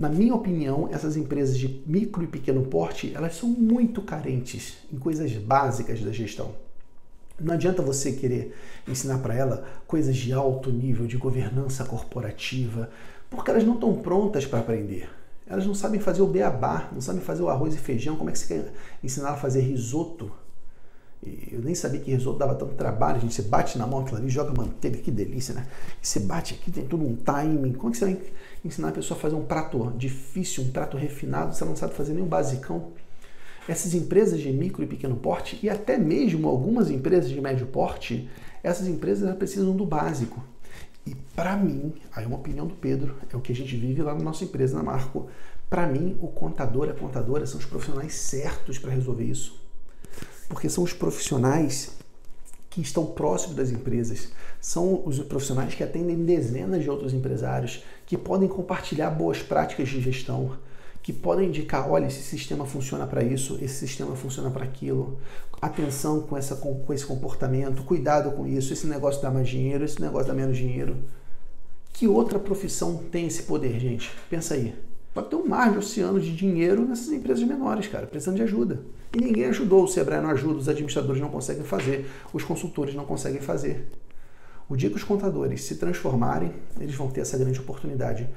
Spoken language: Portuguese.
Na minha opinião, essas empresas de micro e pequeno porte, elas são muito carentes em coisas básicas da gestão. Não adianta você querer ensinar para ela coisas de alto nível de governança corporativa, porque elas não estão prontas para aprender. Elas não sabem fazer o beabá, não sabem fazer o arroz e feijão. Como é que você quer ensinar a fazer risoto? Eu nem sabia que risoto dava tanto trabalho, gente. Você bate na mão aquilo ali, joga manteiga, que delícia, né? E você bate aqui, tem todo um timing. Como é que você vai ensinar a pessoa a fazer um prato difícil, um prato refinado, você não sabe fazer nem o basicão? Essas empresas de micro e pequeno porte, e até mesmo algumas empresas de médio porte, essas empresas precisam do básico. E para mim, aí é uma opinião do Pedro, é o que a gente vive lá na nossa empresa, na Marco. Para mim, o contador, a contadora são os profissionais certos para resolver isso. Porque são os profissionais que estão próximos das empresas, são os profissionais que atendem dezenas de outros empresários, que podem compartilhar boas práticas de gestão, que podem indicar, olha, esse sistema funciona para isso, esse sistema funciona para aquilo. Atenção com, essa, com, com esse comportamento, cuidado com isso, esse negócio dá mais dinheiro, esse negócio dá menos dinheiro. Que outra profissão tem esse poder, gente? Pensa aí. Ter um mar de oceano de dinheiro nessas empresas menores, cara, precisando de ajuda. E ninguém ajudou, o Sebrae não ajuda, os administradores não conseguem fazer, os consultores não conseguem fazer. O dia que os contadores se transformarem, eles vão ter essa grande oportunidade.